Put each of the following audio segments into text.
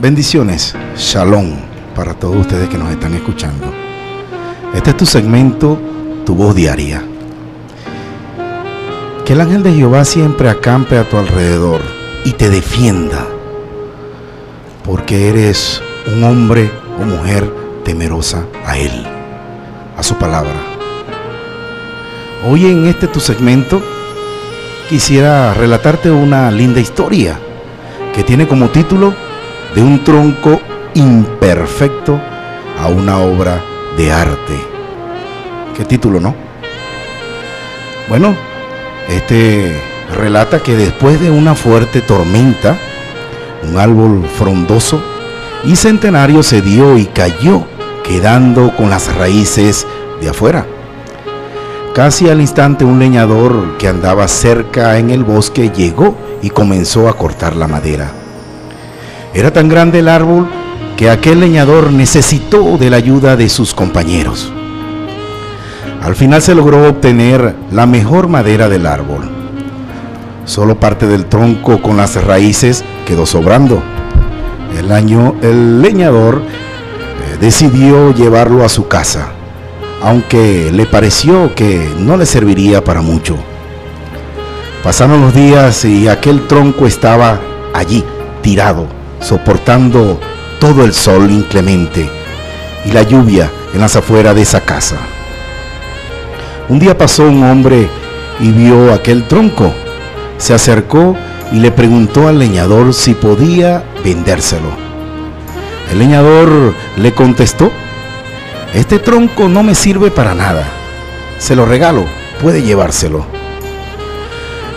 Bendiciones, shalom para todos ustedes que nos están escuchando. Este es tu segmento, tu voz diaria. Que el ángel de Jehová siempre acampe a tu alrededor y te defienda, porque eres un hombre o mujer temerosa a Él, a su palabra. Hoy en este tu segmento quisiera relatarte una linda historia que tiene como título De un tronco imperfecto a una obra de arte. ¿Qué título, no? Bueno, este relata que después de una fuerte tormenta, un árbol frondoso y centenario se dio y cayó, quedando con las raíces de afuera. Casi al instante un leñador que andaba cerca en el bosque llegó y comenzó a cortar la madera. Era tan grande el árbol que aquel leñador necesitó de la ayuda de sus compañeros. Al final se logró obtener la mejor madera del árbol. Solo parte del tronco con las raíces quedó sobrando. El, año, el leñador eh, decidió llevarlo a su casa aunque le pareció que no le serviría para mucho. Pasaron los días y aquel tronco estaba allí, tirado, soportando todo el sol inclemente y la lluvia en las afueras de esa casa. Un día pasó un hombre y vio aquel tronco. Se acercó y le preguntó al leñador si podía vendérselo. El leñador le contestó este tronco no me sirve para nada. Se lo regalo, puede llevárselo.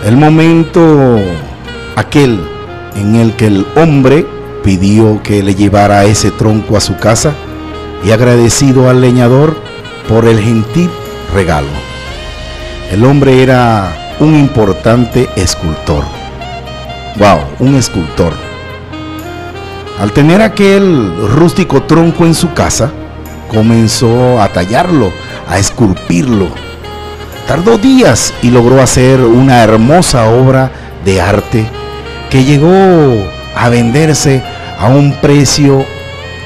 El momento aquel en el que el hombre pidió que le llevara ese tronco a su casa y agradecido al leñador por el gentil regalo. El hombre era un importante escultor. Wow, un escultor. Al tener aquel rústico tronco en su casa, comenzó a tallarlo, a esculpirlo. Tardó días y logró hacer una hermosa obra de arte que llegó a venderse a un precio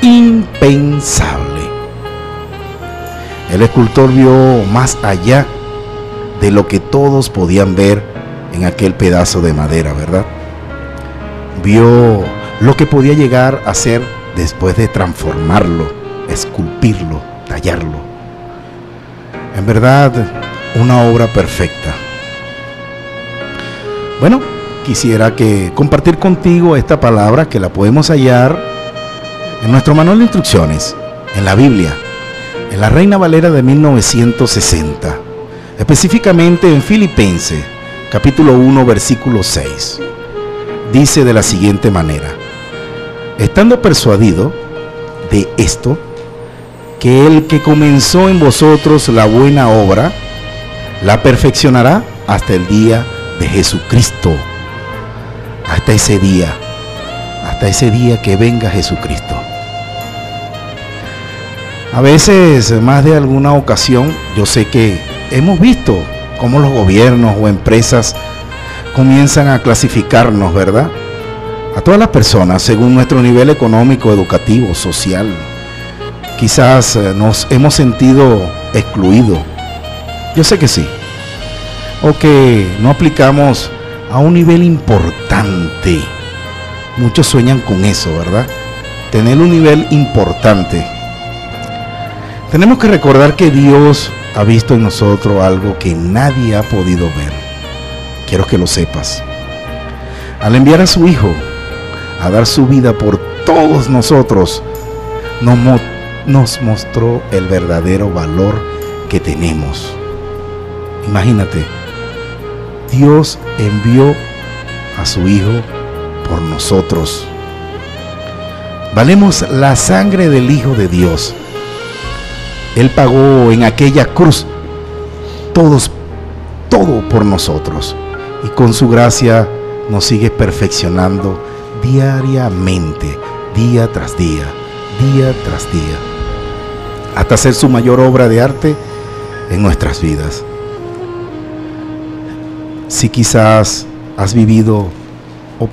impensable. El escultor vio más allá de lo que todos podían ver en aquel pedazo de madera, ¿verdad? Vio lo que podía llegar a ser después de transformarlo esculpirlo, tallarlo. En verdad, una obra perfecta. Bueno, quisiera que compartir contigo esta palabra que la podemos hallar en nuestro manual de instrucciones, en la Biblia, en la Reina Valera de 1960, específicamente en Filipenses, capítulo 1, versículo 6. Dice de la siguiente manera, estando persuadido de esto, que el que comenzó en vosotros la buena obra, la perfeccionará hasta el día de Jesucristo. Hasta ese día, hasta ese día que venga Jesucristo. A veces, más de alguna ocasión, yo sé que hemos visto cómo los gobiernos o empresas comienzan a clasificarnos, ¿verdad? A todas las personas según nuestro nivel económico, educativo, social, Quizás eh, nos hemos sentido excluidos. Yo sé que sí. O que no aplicamos a un nivel importante. Muchos sueñan con eso, ¿verdad? Tener un nivel importante. Tenemos que recordar que Dios ha visto en nosotros algo que nadie ha podido ver. Quiero que lo sepas. Al enviar a su Hijo a dar su vida por todos nosotros, nos motiva nos mostró el verdadero valor que tenemos. Imagínate, Dios envió a su Hijo por nosotros. Valemos la sangre del Hijo de Dios. Él pagó en aquella cruz todos, todo por nosotros. Y con su gracia nos sigue perfeccionando diariamente, día tras día, día tras día hasta hacer su mayor obra de arte en nuestras vidas. Si quizás has vivido o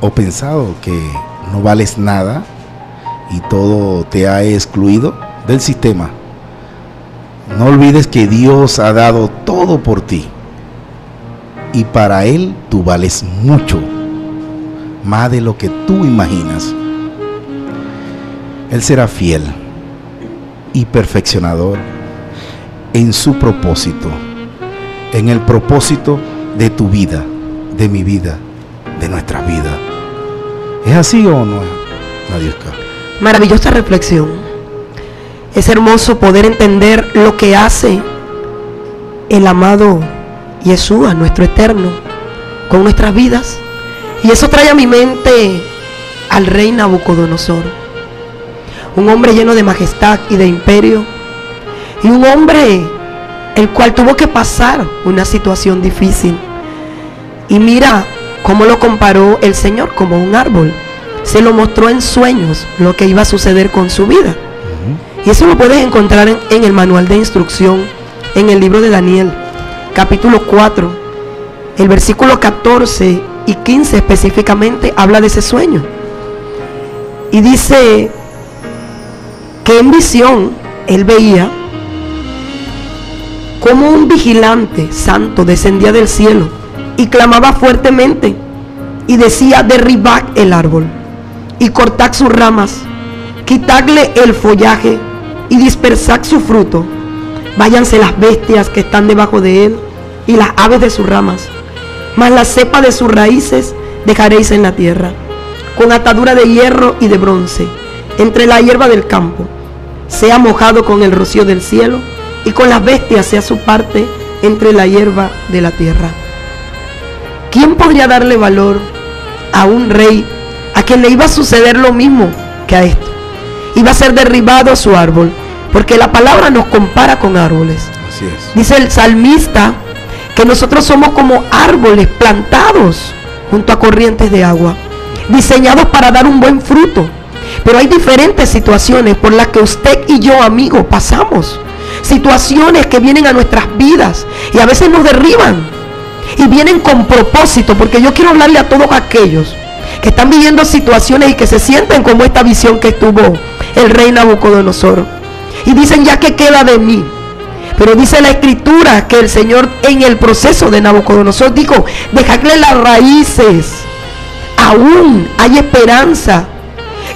o pensado que no vales nada y todo te ha excluido del sistema, no olvides que Dios ha dado todo por ti y para Él tú vales mucho, más de lo que tú imaginas. Él será fiel y perfeccionador en su propósito, en el propósito de tu vida, de mi vida, de nuestra vida. ¿Es así o no, Nadiuska? Maravillosa reflexión. Es hermoso poder entender lo que hace el amado Yeshua, nuestro eterno, con nuestras vidas. Y eso trae a mi mente al rey Nabucodonosor. Un hombre lleno de majestad y de imperio. Y un hombre el cual tuvo que pasar una situación difícil. Y mira cómo lo comparó el Señor como un árbol. Se lo mostró en sueños lo que iba a suceder con su vida. Y eso lo puedes encontrar en, en, el manual de instrucción, en el libro de Daniel, capítulo 4, el versículo 14 y 15 específicamente habla de ese sueño. Y dice que en visión él veía como un vigilante santo descendía del cielo y clamaba fuertemente y decía, derribad el árbol y cortad sus ramas, quitadle el follaje y dispersad su fruto. Váyanse las bestias que están debajo de él y las aves de sus ramas, mas la cepa de sus raíces dejaréis en la tierra, con atadura de hierro y de bronce, entre la hierba del campo, sea mojado con el rocío del cielo y con las bestias sea su parte entre la hierba de la tierra. ¿Quién podría darle valor a un rey a quien le iba a suceder lo mismo que a esto? Iba a ser derribado su árbol, porque la palabra nos compara con árboles. Así es. Dice el salmista que nosotros somos como árboles plantados junto a corrientes de agua, diseñados para dar un buen fruto. Pero hay diferentes situaciones por las que usted y yo, amigo, pasamos situaciones que vienen a nuestras vidas y a veces nos derriban y vienen con propósito, porque yo quiero hablarle a todos aquellos que están viviendo situaciones y que se sienten como esta visión que tuvo el rey Nabucodonosor. Y dicen, ya que queda de mí. Pero dice la escritura que el Señor en el proceso de Nabucodonosor dijo, dejadle las raíces. Aún hay esperanza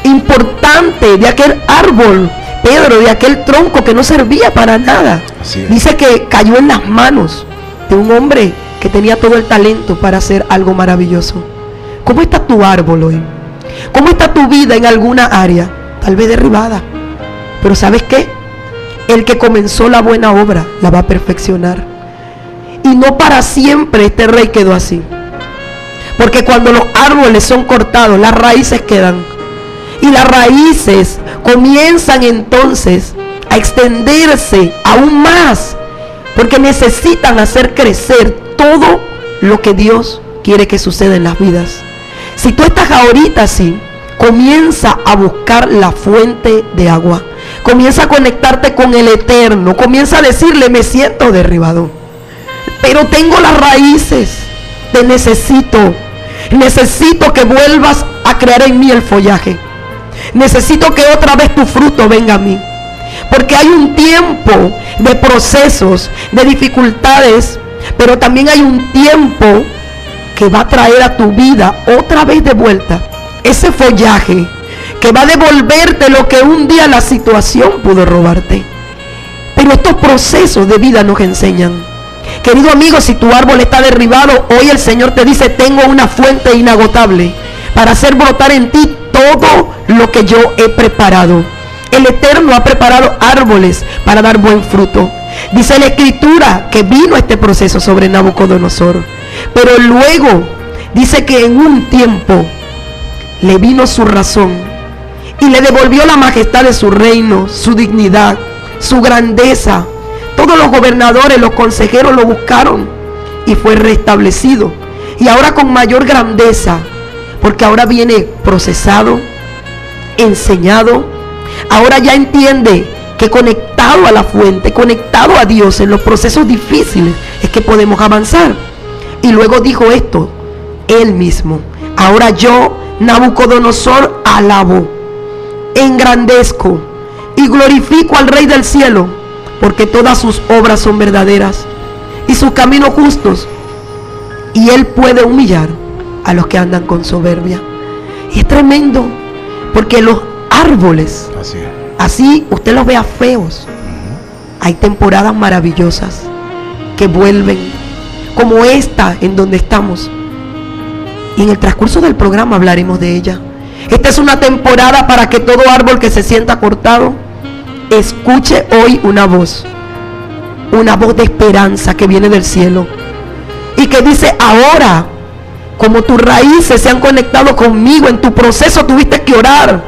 importante de aquel árbol Pedro de aquel tronco que no servía para nada. Dice que cayó en las manos de un hombre que tenía todo el talento para hacer algo maravilloso. ¿Cómo está tu árbol hoy? ¿Cómo está tu vida en alguna área? Tal vez derribada. Pero ¿sabes qué? El que comenzó la buena obra la va a perfeccionar. Y no para siempre este rey quedó así. Porque cuando los árboles son cortados, las raíces quedan. Y las raíces comienzan entonces a extenderse aún más, porque necesitan hacer crecer todo lo que Dios quiere que suceda en las vidas. Si tú estás ahorita así, comienza a buscar la fuente de agua. Comienza a conectarte con el eterno. Comienza a decirle, me siento derribado. Pero tengo las raíces. Te necesito. Necesito que vuelvas a crear en mí el follaje. Necesito que otra vez tu fruto venga a mí. Porque hay un tiempo de procesos, de dificultades, pero también hay un tiempo que va a traer a tu vida otra vez de vuelta ese follaje que va a devolverte lo que un día la situación pudo robarte. Pero estos procesos de vida nos enseñan. Querido amigo, si tu árbol está derribado, hoy el Señor te dice, tengo una fuente inagotable para hacer brotar en ti todo lo que yo he preparado. El Eterno ha preparado árboles para dar buen fruto. Dice la escritura que vino este proceso sobre Nabucodonosor. Pero luego dice que en un tiempo le vino su razón y le devolvió la majestad de su reino, su dignidad, su grandeza. Todos los gobernadores, los consejeros lo buscaron y fue restablecido. Y ahora con mayor grandeza, porque ahora viene procesado, enseñado, ahora ya entiende que conectado a la fuente, conectado a Dios en los procesos difíciles, es que podemos avanzar. Y luego dijo esto, él mismo. Ahora yo, Nabucodonosor, alabo, engrandezco y glorifico al Rey del cielo, porque todas sus obras son verdaderas y sus caminos justos. Y él puede humillar a los que andan con soberbia. Y es tremendo, porque los árboles, Así así usted los vea feos, hay temporadas maravillosas que vuelven, como esta en donde estamos. Y en el transcurso del programa hablaremos de ella. Esta es una temporada para que todo árbol que se sienta cortado escuche hoy una voz. Una voz de esperanza que viene del cielo. Y que dice, ahora, como tus raíces se han conectado conmigo en tu proceso, tuviste que orar.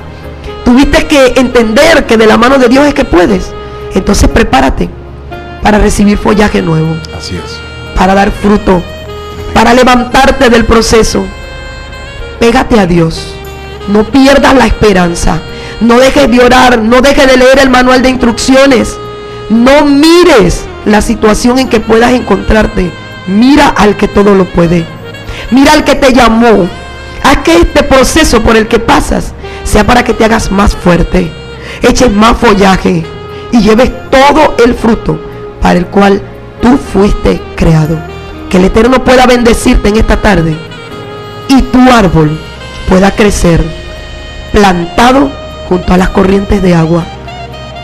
Tuviste que entender que de la mano de Dios es que puedes. Entonces prepárate para recibir follaje nuevo Así es. para dar fruto, para levantarte del proceso. Pégate a Dios. No pierdas la esperanza. No dejes de orar. No dejes de leer el manual de instrucciones. No mires la situación en que puedas encontrarte. Mira al que todo lo puede. Mira al que te llamó. Haz que este proceso por el que pasas sea para que te hagas más fuerte. Eches más follaje y lleves todo el fruto para el cual tú fuiste creado. Que el Eterno pueda bendecirte en esta tarde y tu árbol pueda crecer plantado junto a las corrientes de agua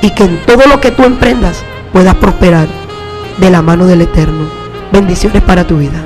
y que en todo lo que tú emprendas puedas prosperar de la mano del Eterno. Bendiciones para tu vida.